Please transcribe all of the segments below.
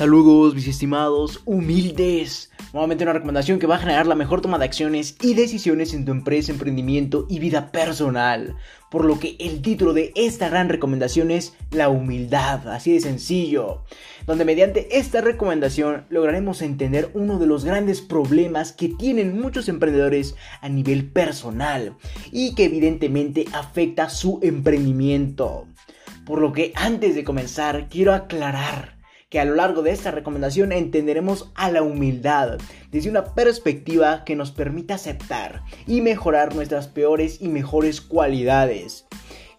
Saludos, mis estimados humildes. Nuevamente una recomendación que va a generar la mejor toma de acciones y decisiones en tu empresa, emprendimiento y vida personal. Por lo que el título de esta gran recomendación es La humildad, así de sencillo. Donde mediante esta recomendación lograremos entender uno de los grandes problemas que tienen muchos emprendedores a nivel personal y que evidentemente afecta su emprendimiento. Por lo que antes de comenzar quiero aclarar que a lo largo de esta recomendación entenderemos a la humildad desde una perspectiva que nos permita aceptar y mejorar nuestras peores y mejores cualidades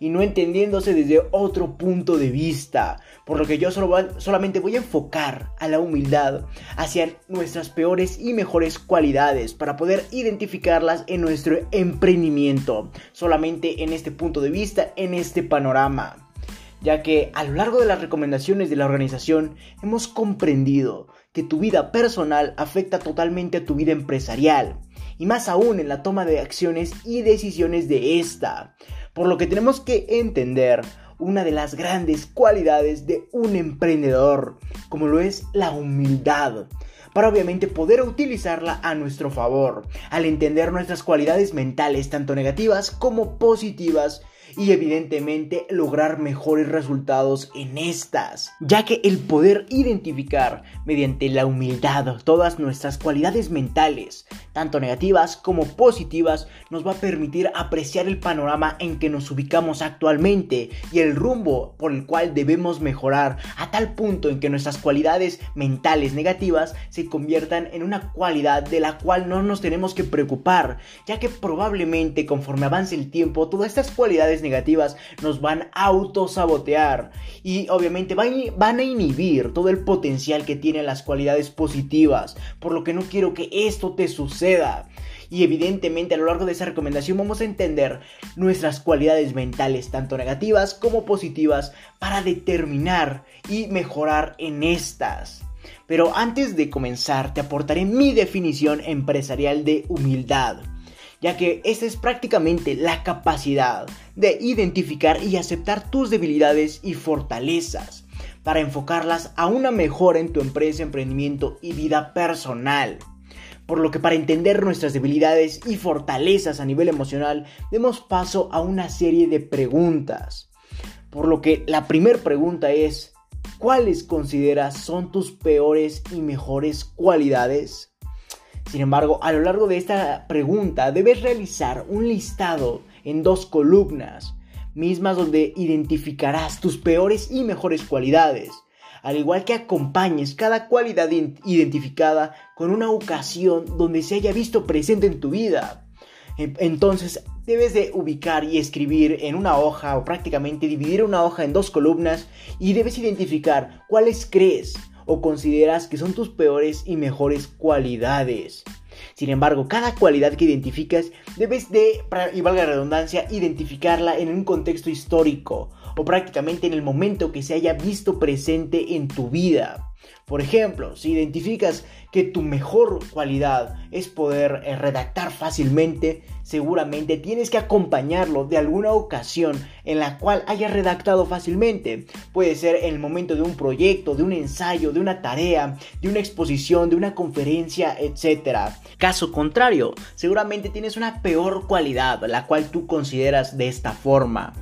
y no entendiéndose desde otro punto de vista. Por lo que yo solo solamente voy a enfocar a la humildad hacia nuestras peores y mejores cualidades para poder identificarlas en nuestro emprendimiento. Solamente en este punto de vista, en este panorama ya que a lo largo de las recomendaciones de la organización hemos comprendido que tu vida personal afecta totalmente a tu vida empresarial, y más aún en la toma de acciones y decisiones de esta, por lo que tenemos que entender una de las grandes cualidades de un emprendedor, como lo es la humildad para obviamente poder utilizarla a nuestro favor, al entender nuestras cualidades mentales, tanto negativas como positivas, y evidentemente lograr mejores resultados en estas, ya que el poder identificar mediante la humildad todas nuestras cualidades mentales, tanto negativas como positivas, nos va a permitir apreciar el panorama en que nos ubicamos actualmente y el rumbo por el cual debemos mejorar a tal punto en que nuestras cualidades mentales negativas se conviertan en una cualidad de la cual no nos tenemos que preocupar, ya que probablemente conforme avance el tiempo todas estas cualidades negativas nos van a autosabotear y obviamente van a inhibir todo el potencial que tienen las cualidades positivas, por lo que no quiero que esto te suceda. Y evidentemente a lo largo de esa recomendación vamos a entender nuestras cualidades mentales, tanto negativas como positivas, para determinar y mejorar en estas. Pero antes de comenzar te aportaré mi definición empresarial de humildad ya que esta es prácticamente la capacidad de identificar y aceptar tus debilidades y fortalezas para enfocarlas a una mejora en tu empresa, emprendimiento y vida personal. Por lo que para entender nuestras debilidades y fortalezas a nivel emocional, demos paso a una serie de preguntas. Por lo que la primera pregunta es, ¿cuáles consideras son tus peores y mejores cualidades? Sin embargo, a lo largo de esta pregunta debes realizar un listado en dos columnas, mismas donde identificarás tus peores y mejores cualidades, al igual que acompañes cada cualidad identificada con una ocasión donde se haya visto presente en tu vida. Entonces debes de ubicar y escribir en una hoja o prácticamente dividir una hoja en dos columnas y debes identificar cuáles crees o consideras que son tus peores y mejores cualidades. Sin embargo, cada cualidad que identificas debes de, y valga la redundancia, identificarla en un contexto histórico o prácticamente en el momento que se haya visto presente en tu vida. Por ejemplo, si identificas que tu mejor cualidad es poder eh, redactar fácilmente, seguramente tienes que acompañarlo de alguna ocasión en la cual haya redactado fácilmente. Puede ser en el momento de un proyecto, de un ensayo, de una tarea, de una exposición, de una conferencia, etc. Caso contrario, seguramente tienes una peor cualidad, la cual tú consideras de esta forma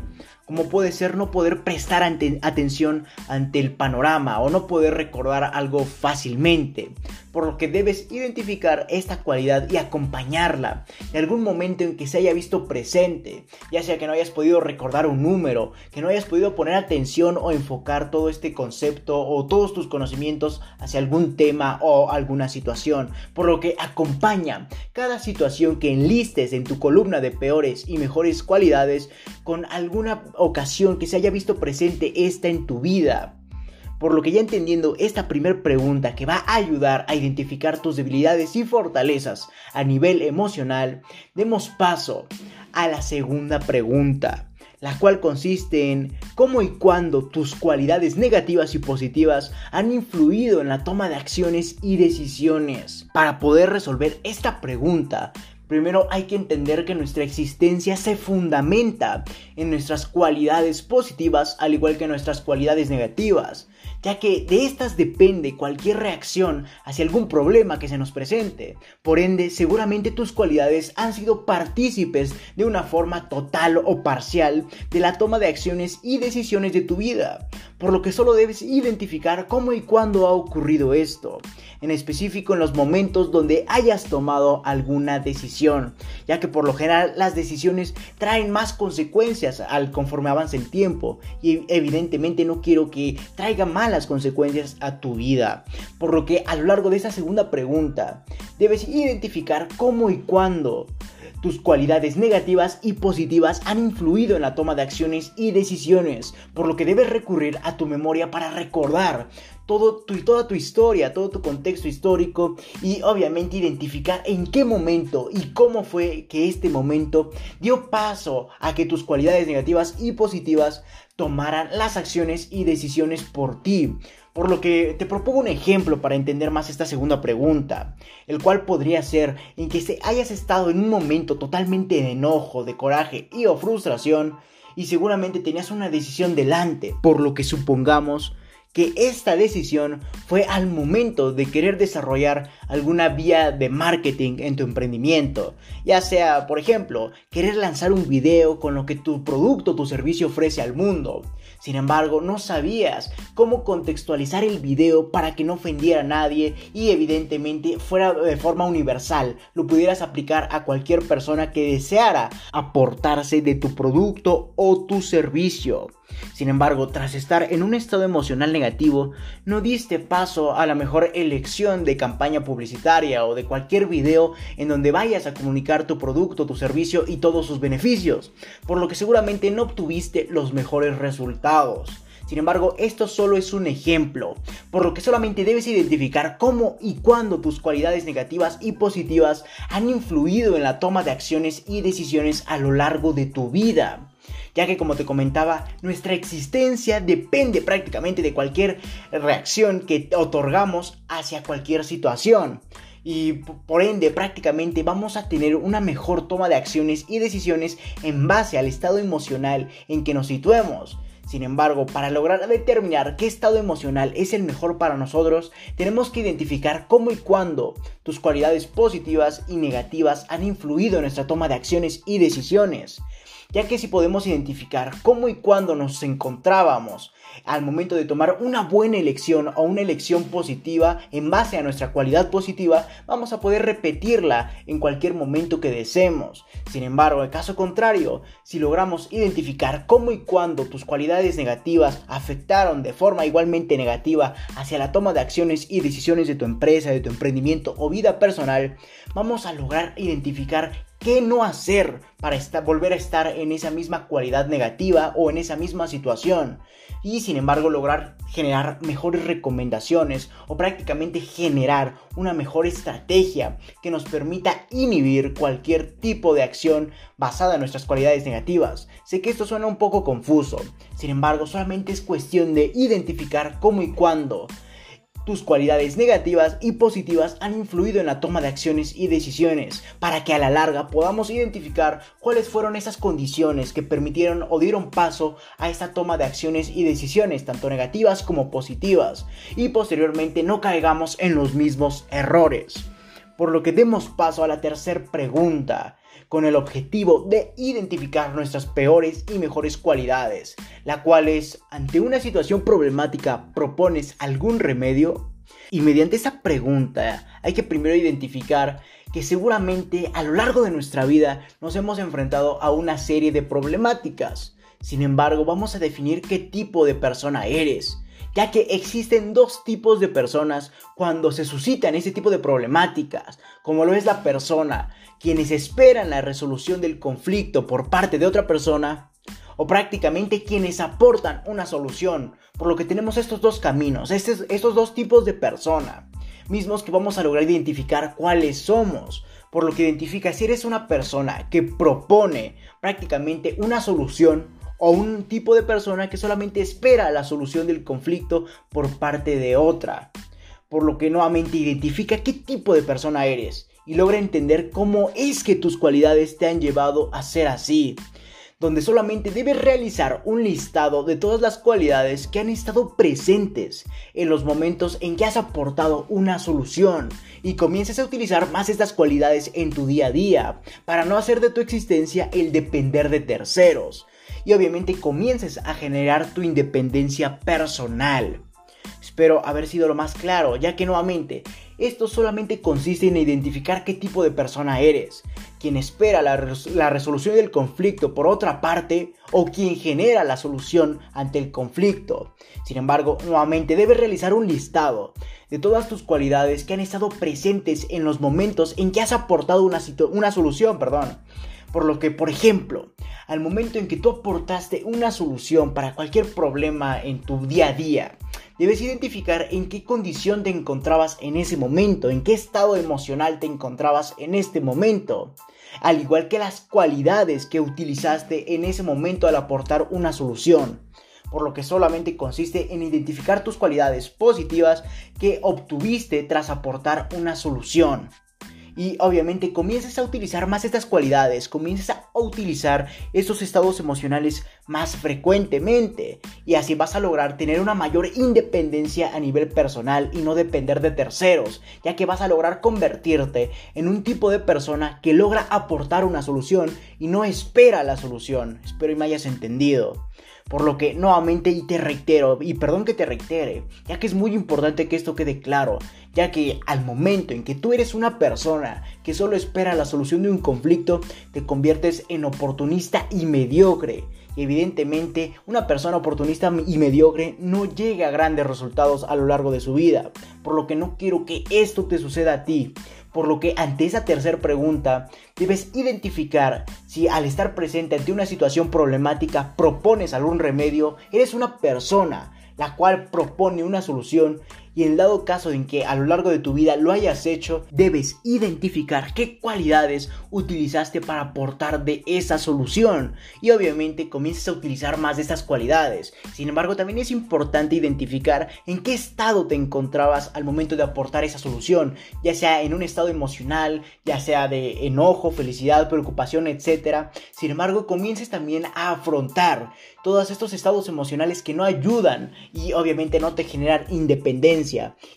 como puede ser no poder prestar atención ante el panorama o no poder recordar algo fácilmente por lo que debes identificar esta cualidad y acompañarla en algún momento en que se haya visto presente, ya sea que no hayas podido recordar un número, que no hayas podido poner atención o enfocar todo este concepto o todos tus conocimientos hacia algún tema o alguna situación, por lo que acompaña cada situación que enlistes en tu columna de peores y mejores cualidades con alguna ocasión que se haya visto presente esta en tu vida por lo que ya entendiendo esta primera pregunta que va a ayudar a identificar tus debilidades y fortalezas a nivel emocional, demos paso a la segunda pregunta la cual consiste en cómo y cuándo tus cualidades negativas y positivas han influido en la toma de acciones y decisiones. Para poder resolver esta pregunta, Primero hay que entender que nuestra existencia se fundamenta en nuestras cualidades positivas al igual que nuestras cualidades negativas. Ya que de estas depende cualquier reacción hacia algún problema que se nos presente. Por ende, seguramente tus cualidades han sido partícipes de una forma total o parcial de la toma de acciones y decisiones de tu vida, por lo que solo debes identificar cómo y cuándo ha ocurrido esto, en específico en los momentos donde hayas tomado alguna decisión, ya que por lo general las decisiones traen más consecuencias al conforme avance el tiempo y evidentemente no quiero que traiga malas consecuencias a tu vida, por lo que a lo largo de esta segunda pregunta debes identificar cómo y cuándo tus cualidades negativas y positivas han influido en la toma de acciones y decisiones, por lo que debes recurrir a tu memoria para recordar todo tu, toda tu historia, todo tu contexto histórico y obviamente identificar en qué momento y cómo fue que este momento dio paso a que tus cualidades negativas y positivas tomaran las acciones y decisiones por ti. Por lo que te propongo un ejemplo para entender más esta segunda pregunta, el cual podría ser en que hayas estado en un momento totalmente de enojo, de coraje y o frustración y seguramente tenías una decisión delante, por lo que supongamos que esta decisión fue al momento de querer desarrollar alguna vía de marketing en tu emprendimiento, ya sea, por ejemplo, querer lanzar un video con lo que tu producto o tu servicio ofrece al mundo. Sin embargo, no sabías cómo contextualizar el video para que no ofendiera a nadie y evidentemente fuera de forma universal, lo pudieras aplicar a cualquier persona que deseara aportarse de tu producto o tu servicio. Sin embargo, tras estar en un estado emocional negativo, no diste paso a la mejor elección de campaña publicitaria o de cualquier video en donde vayas a comunicar tu producto, tu servicio y todos sus beneficios, por lo que seguramente no obtuviste los mejores resultados. Sin embargo, esto solo es un ejemplo, por lo que solamente debes identificar cómo y cuándo tus cualidades negativas y positivas han influido en la toma de acciones y decisiones a lo largo de tu vida ya que como te comentaba, nuestra existencia depende prácticamente de cualquier reacción que otorgamos hacia cualquier situación. Y por ende prácticamente vamos a tener una mejor toma de acciones y decisiones en base al estado emocional en que nos situemos. Sin embargo, para lograr determinar qué estado emocional es el mejor para nosotros, tenemos que identificar cómo y cuándo tus cualidades positivas y negativas han influido en nuestra toma de acciones y decisiones ya que si podemos identificar cómo y cuándo nos encontrábamos al momento de tomar una buena elección o una elección positiva en base a nuestra cualidad positiva, vamos a poder repetirla en cualquier momento que deseemos. Sin embargo, en caso contrario, si logramos identificar cómo y cuándo tus cualidades negativas afectaron de forma igualmente negativa hacia la toma de acciones y decisiones de tu empresa, de tu emprendimiento o vida personal, vamos a lograr identificar qué no hacer para volver a estar en esa misma cualidad negativa o en esa misma situación y sin embargo lograr generar mejores recomendaciones o prácticamente generar una mejor estrategia que nos permita inhibir cualquier tipo de acción basada en nuestras cualidades negativas. Sé que esto suena un poco confuso, sin embargo solamente es cuestión de identificar cómo y cuándo tus cualidades negativas y positivas han influido en la toma de acciones y decisiones, para que a la larga podamos identificar cuáles fueron esas condiciones que permitieron o dieron paso a esta toma de acciones y decisiones, tanto negativas como positivas, y posteriormente no caigamos en los mismos errores. Por lo que demos paso a la tercera pregunta, con el objetivo de identificar nuestras peores y mejores cualidades, la cual es, ante una situación problemática, propones algún remedio? Y mediante esa pregunta hay que primero identificar que seguramente a lo largo de nuestra vida nos hemos enfrentado a una serie de problemáticas. Sin embargo, vamos a definir qué tipo de persona eres ya que existen dos tipos de personas cuando se suscitan ese tipo de problemáticas, como lo es la persona, quienes esperan la resolución del conflicto por parte de otra persona, o prácticamente quienes aportan una solución, por lo que tenemos estos dos caminos, estos, estos dos tipos de persona, mismos que vamos a lograr identificar cuáles somos, por lo que identifica si eres una persona que propone prácticamente una solución o un tipo de persona que solamente espera la solución del conflicto por parte de otra. Por lo que nuevamente identifica qué tipo de persona eres y logra entender cómo es que tus cualidades te han llevado a ser así. donde solamente debes realizar un listado de todas las cualidades que han estado presentes en los momentos en que has aportado una solución y comiences a utilizar más estas cualidades en tu día a día para no hacer de tu existencia el depender de terceros y obviamente comiences a generar tu independencia personal. Espero haber sido lo más claro, ya que nuevamente esto solamente consiste en identificar qué tipo de persona eres, quien espera la, resolución del conflicto por otra parte o quien genera la solución ante el conflicto. Sin embargo, nuevamente debes realizar un listado de todas tus cualidades que han estado presentes en los momentos en que has aportado una, una solución, perdón. Por lo que, por ejemplo, al momento en que tú aportaste una solución para cualquier problema en tu día a día, debes identificar en qué condición te encontrabas en ese momento, en qué estado emocional te encontrabas en este momento, al igual que las cualidades que utilizaste en ese momento al aportar una solución. Por lo que solamente consiste en identificar tus cualidades positivas que obtuviste tras aportar una solución y obviamente comiences a utilizar más estas cualidades, comiences a utilizar estos estados emocionales más frecuentemente y así vas a lograr tener una mayor independencia a nivel personal y no depender de terceros, ya que vas a lograr convertirte en un tipo de persona que logra aportar una solución y no espera la solución. Espero y me hayas entendido. Por lo que nuevamente y te reitero, y perdón que te reitere, ya que es muy importante que esto quede claro, ya que al momento en que tú eres una persona que solo espera la solución de un conflicto, te conviertes en oportunista y mediocre. Evidentemente, una persona oportunista y mediocre no llega a grandes resultados a lo largo de su vida, por lo que no quiero que esto te suceda a ti. Por lo que ante esa tercera pregunta debes identificar si al estar presente ante una situación problemática propones algún remedio, eres una persona la cual propone una solución y en dado caso en que a lo largo de tu vida lo hayas hecho, debes identificar qué cualidades utilizaste para aportar de esa solución y obviamente comiences a utilizar más de estas cualidades. Sin embargo, también es importante identificar en qué estado te encontrabas al momento de aportar esa solución, ya sea en un estado emocional, ya sea de enojo, felicidad, preocupación, etc. Sin embargo, comiences también a afrontar todos estos estados emocionales que no ayudan y obviamente no te generan independencia.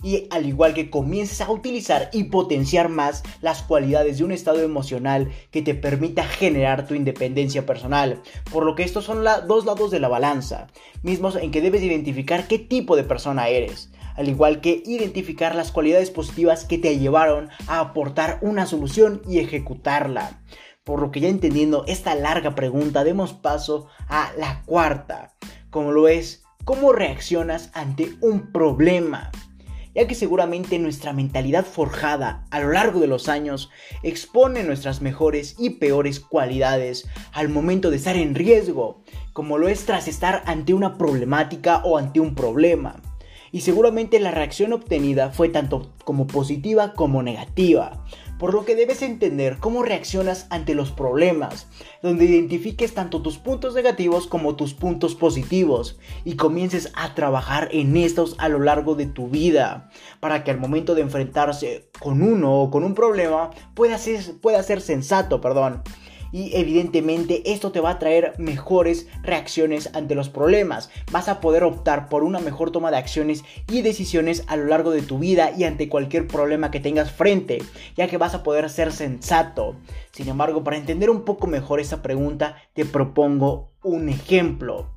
Y al igual que comiences a utilizar y potenciar más las cualidades de un estado emocional que te permita generar tu independencia personal. Por lo que estos son los dos lados de la balanza, mismos en que debes identificar qué tipo de persona eres al igual que identificar las cualidades positivas que te llevaron a aportar una solución y ejecutarla. Por lo que ya entendiendo esta larga pregunta, demos paso a la cuarta, como lo es, ¿cómo reaccionas ante un problema? ya que seguramente nuestra mentalidad forjada a lo largo de los años expone nuestras mejores y peores cualidades al momento de estar en riesgo, como lo es tras estar ante una problemática o ante un problema. Y seguramente la reacción obtenida fue tanto como positiva como negativa, por lo que debes entender cómo reaccionas ante los problemas, donde identifiques tanto tus puntos negativos como tus puntos positivos y comiences a trabajar en estos a lo largo de tu vida, para que al momento de enfrentarse con uno o con un problema pueda ser, ser sensato, perdón y evidentemente esto te va a traer mejores reacciones ante los problemas. Vas a poder optar por una mejor toma de acciones y decisiones a lo largo de tu vida y ante cualquier problema que tengas frente, ya que vas a poder ser sensato. Sin embargo, para entender un poco mejor esta pregunta, te propongo un ejemplo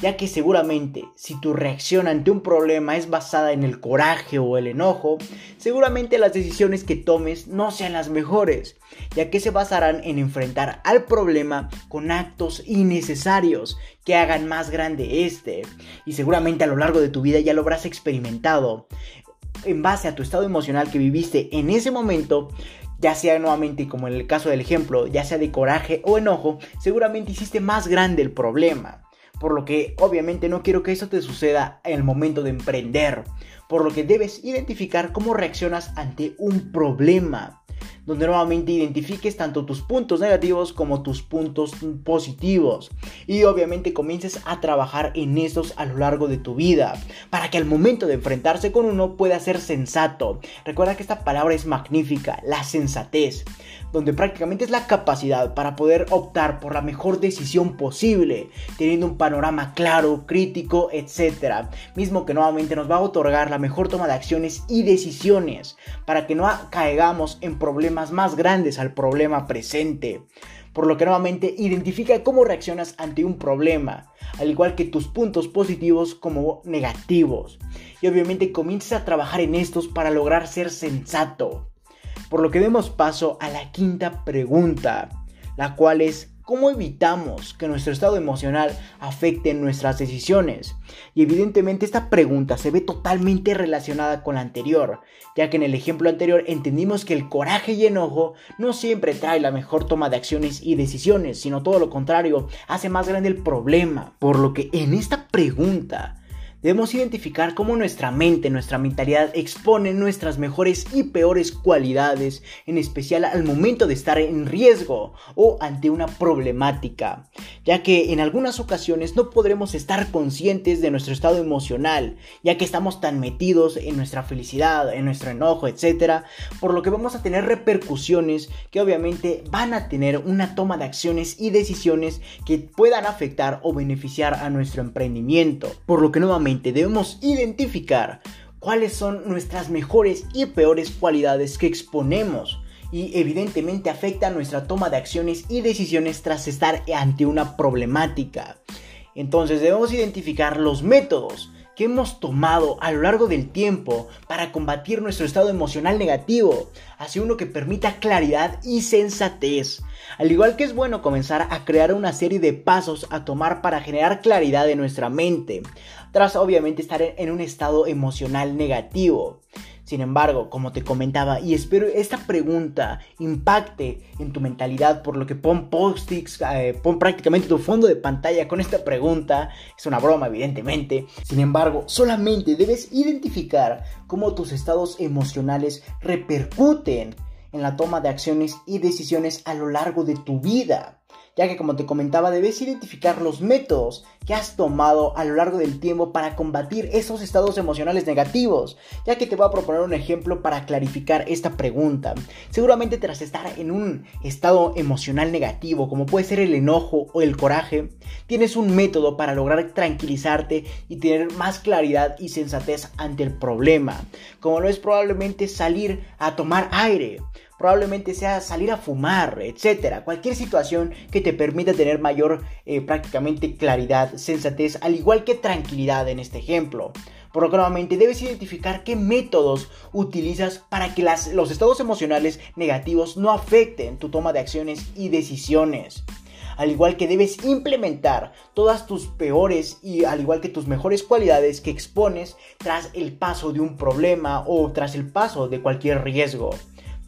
ya que seguramente si tu reacción ante un problema es basada en el coraje o el enojo, seguramente las decisiones que tomes no sean las mejores, ya que se basarán en enfrentar al problema con actos innecesarios que hagan más grande este, y seguramente a lo largo de tu vida ya lo habrás experimentado. En base a tu estado emocional que viviste en ese momento, ya sea nuevamente como en el caso del ejemplo, ya sea de coraje o enojo, seguramente hiciste más grande el problema por lo que obviamente no quiero que eso te suceda en el momento de emprender, por lo que debes identificar cómo reaccionas ante un problema. Donde nuevamente identifiques tanto tus puntos negativos como tus puntos positivos y obviamente comiences a trabajar en estos a lo largo de tu vida para que al momento de enfrentarse con uno pueda ser sensato. Recuerda que esta palabra es magnífica, la sensatez, donde prácticamente es la capacidad para poder optar por la mejor decisión posible, teniendo un panorama claro, crítico, etc. Mismo que nuevamente nos va a otorgar la mejor toma de acciones y decisiones para que no caigamos en problemas más grandes al problema presente. Por lo que nuevamente identifica cómo reaccionas ante un problema, al igual que tus puntos positivos como negativos. Y obviamente comienza a trabajar en estos para lograr ser sensato. Por lo que demos paso a la quinta pregunta, la cual es ¿Cómo evitamos que nuestro estado emocional afecte nuestras decisiones? Y evidentemente esta pregunta se ve totalmente relacionada con la anterior, ya que en el ejemplo anterior entendimos que el coraje y enojo no siempre trae la mejor toma de acciones y decisiones, sino todo lo contrario, hace más grande el problema. Por lo que en esta pregunta Debemos identificar cómo nuestra mente, nuestra mentalidad expone nuestras mejores y peores cualidades, en especial al momento de estar en riesgo o ante una problemática, ya que en algunas ocasiones no podremos estar conscientes de nuestro estado emocional, ya que estamos tan metidos en nuestra felicidad, en nuestro enojo, etc., por lo que vamos a tener repercusiones que obviamente van a tener una toma de acciones y decisiones que puedan afectar o beneficiar a nuestro emprendimiento, por lo que nuevamente debemos identificar cuáles son nuestras mejores y peores cualidades que exponemos y evidentemente afecta nuestra toma de acciones y decisiones tras estar ante una problemática. Entonces debemos identificar los métodos que hemos tomado a lo largo del tiempo para combatir nuestro estado emocional negativo hacia uno que permita claridad y sensatez. Al igual que es bueno comenzar a crear una serie de pasos a tomar para generar claridad en nuestra mente, tras obviamente estar en un estado emocional negativo. Sin embargo, como te comentaba, y espero esta pregunta impacte en tu mentalidad, por lo que pon post-its, eh, pon prácticamente tu fondo de pantalla con esta pregunta. Es una broma, evidentemente. Sin embargo, solamente debes identificar cómo tus estados emocionales repercuten en la toma de acciones y decisiones a lo largo de tu vida ya que como te comentaba debes identificar los métodos que has tomado a lo largo del tiempo para combatir esos estados emocionales negativos, ya que te voy a proponer un ejemplo para clarificar esta pregunta. Seguramente tras estar en un estado emocional negativo, como puede ser el enojo o el coraje, tienes un método para lograr tranquilizarte y tener más claridad y sensatez ante el problema, como lo es probablemente salir a tomar aire probablemente sea salir a fumar, etcétera. Cualquier situación que te permita tener mayor eh, prácticamente claridad, sensatez, al igual que tranquilidad en este ejemplo. Por lo que nuevamente debes identificar qué métodos utilizas para que los estados emocionales negativos no afecten tu toma de acciones y decisiones al igual que debes implementar todas tus peores y al igual que tus mejores cualidades que expones tras el paso de un problema o tras el paso de cualquier riesgo.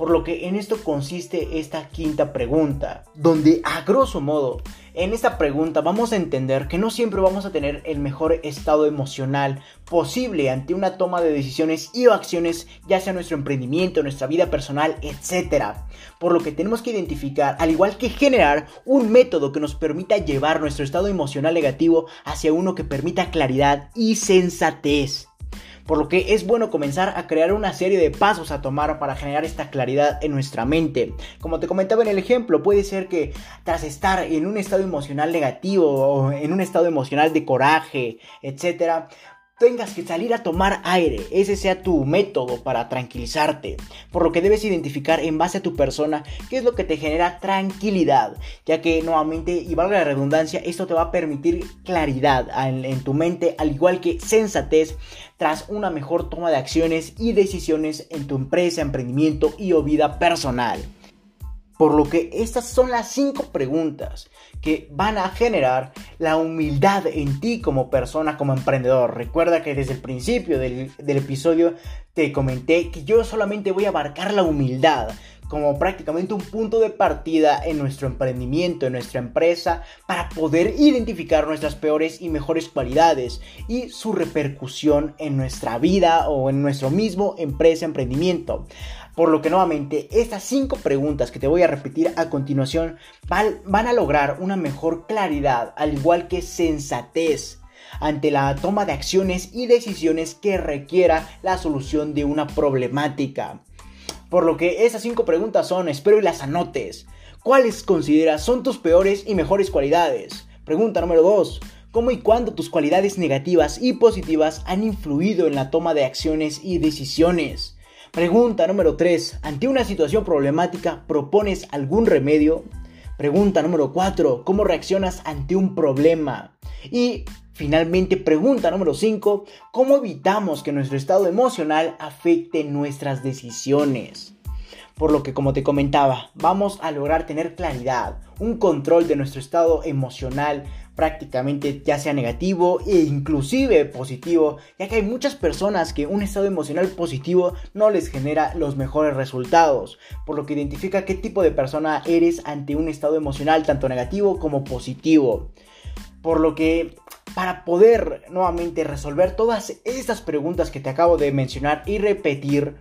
Por lo que en esto consiste esta quinta pregunta, donde a grosso modo en esta pregunta vamos a entender que no siempre vamos a tener el mejor estado emocional posible ante una toma de decisiones y o acciones, ya sea nuestro emprendimiento, nuestra vida personal, etc. Por lo que tenemos que identificar, al igual que generar un método que nos permita llevar nuestro estado emocional negativo hacia uno que permita claridad y sensatez por lo que es bueno comenzar a crear una serie de pasos a tomar para generar esta claridad en nuestra mente. Como te comentaba en el ejemplo, puede ser que tras estar en un estado emocional negativo o en un estado emocional de coraje, etcétera, tengas que salir a tomar aire, ese sea tu método para tranquilizarte, por lo que debes identificar en base a tu persona qué es lo que te genera tranquilidad, ya que nuevamente, y valga la redundancia, esto te va a permitir claridad en, tu mente, al igual que sensatez, tras una mejor toma de acciones y decisiones en tu empresa, emprendimiento y o vida personal. Por lo que estas son las cinco preguntas que van a generar la humildad en ti como persona, como emprendedor. Recuerda que desde el principio del, episodio te comenté que yo solamente voy a abarcar la humildad como prácticamente un punto de partida en nuestro emprendimiento, en nuestra empresa, para poder identificar nuestras peores y mejores cualidades y su repercusión en nuestra vida o en nuestro mismo empresa, emprendimiento. Por lo que nuevamente estas cinco preguntas que te voy a repetir a continuación van a lograr una mejor claridad al igual que sensatez ante la toma de acciones y decisiones que requiera la solución de una problemática. Por lo que esas cinco preguntas son, espero y las anotes. ¿Cuáles consideras son tus peores y mejores cualidades? Pregunta número 2. ¿Cómo y cuándo tus cualidades negativas y positivas han influido en la toma de acciones y decisiones? Pregunta número 3. Ante una situación problemática, ¿propones algún remedio? Pregunta número 4. ¿Cómo reaccionas ante un problema? Y finalmente, pregunta número 5. ¿Cómo evitamos que nuestro estado emocional afecte nuestras decisiones? Por lo que, como te comentaba, vamos a lograr tener claridad, un control de nuestro estado emocional prácticamente ya sea negativo e inclusive positivo, ya que hay muchas personas que un estado emocional positivo no les genera los mejores resultados, por lo que identifica qué tipo de persona eres ante un estado emocional tanto negativo como positivo. Por lo que para poder nuevamente resolver todas estas preguntas que te acabo de mencionar y repetir,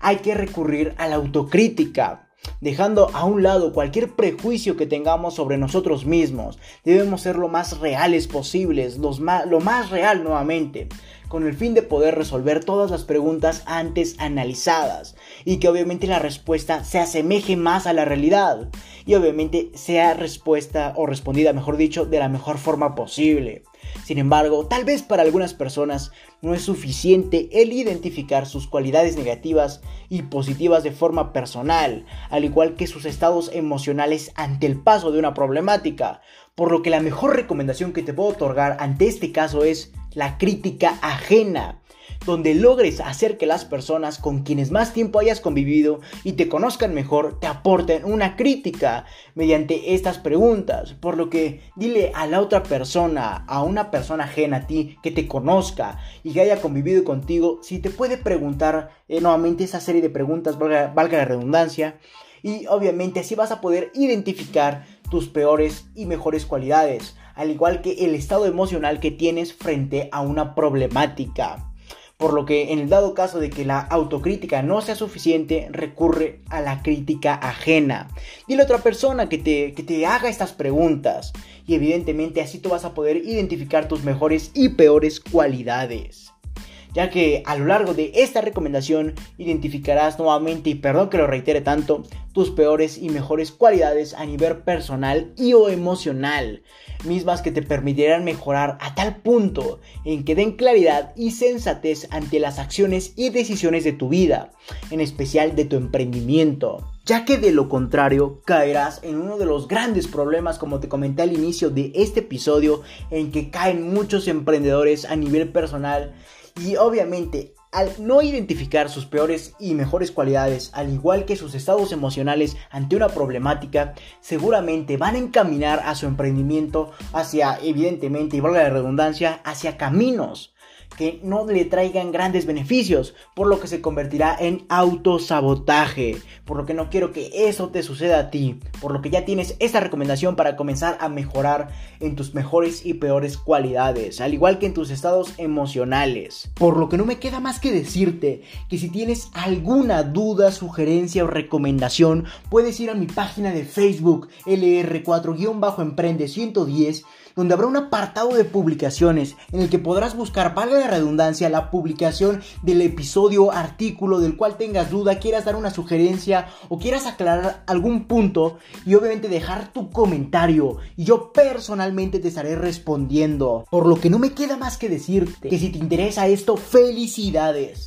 hay que recurrir a la autocrítica dejando a un lado cualquier prejuicio que tengamos sobre nosotros mismos. Debemos ser lo más reales posibles, lo más real nuevamente, con el fin de poder resolver todas las preguntas antes analizadas y que obviamente la respuesta se asemeje más a la realidad y obviamente sea respuesta o respondida, mejor dicho, de la mejor forma posible. Sin embargo, tal vez para algunas personas no es suficiente el identificar sus cualidades negativas y positivas de forma personal, al igual que sus estados emocionales ante el paso de una problemática, por lo que la mejor recomendación que te puedo otorgar ante este caso es la crítica ajena donde logres hacer que las personas con quienes más tiempo hayas convivido y te conozcan mejor te aporten una crítica mediante estas preguntas. Por lo que dile a la otra persona, a una persona ajena a ti, que te conozca y que haya convivido contigo, si te puede preguntar eh, nuevamente esa serie de preguntas, valga, valga la redundancia. Y obviamente así vas a poder identificar tus peores y mejores cualidades, al igual que el estado emocional que tienes frente a una problemática por lo que en el dado caso de que la autocrítica no sea suficiente, recurre a la crítica ajena. Dile a otra persona que te, que te haga estas preguntas y evidentemente así tú vas a poder identificar tus mejores y peores cualidades ya que a lo largo de esta recomendación identificarás nuevamente, y perdón que lo reitere tanto, tus peores y mejores cualidades a nivel personal y o emocional, mismas que te permitirán mejorar a tal punto en que den claridad y sensatez ante las acciones y decisiones de tu vida, en especial de tu emprendimiento ya que de lo contrario caerás en uno de los grandes problemas como te comenté al inicio de este episodio en que caen muchos emprendedores a nivel personal y obviamente, al no identificar sus peores y mejores cualidades, al igual que sus estados emocionales ante una problemática, seguramente van a encaminar a su emprendimiento hacia, evidentemente, y valga la redundancia, hacia caminos que no le traigan grandes beneficios, por lo que se convertirá en autosabotaje, por lo que no quiero que eso te suceda a ti, por lo que ya tienes esta recomendación para comenzar a mejorar en tus mejores y peores cualidades, al igual que en tus estados emocionales. Por lo que no me queda más que decirte que si tienes alguna duda, sugerencia o recomendación, puedes ir a mi página de Facebook LR4-Emprende 110 donde habrá un apartado de publicaciones en el que podrás buscar, valga la redundancia, la publicación del episodio, artículo del cual tengas duda, quieras dar una sugerencia o quieras aclarar algún punto y obviamente dejar tu comentario y yo personalmente te estaré respondiendo. Por lo que no me queda más que decirte que si te interesa esto, felicidades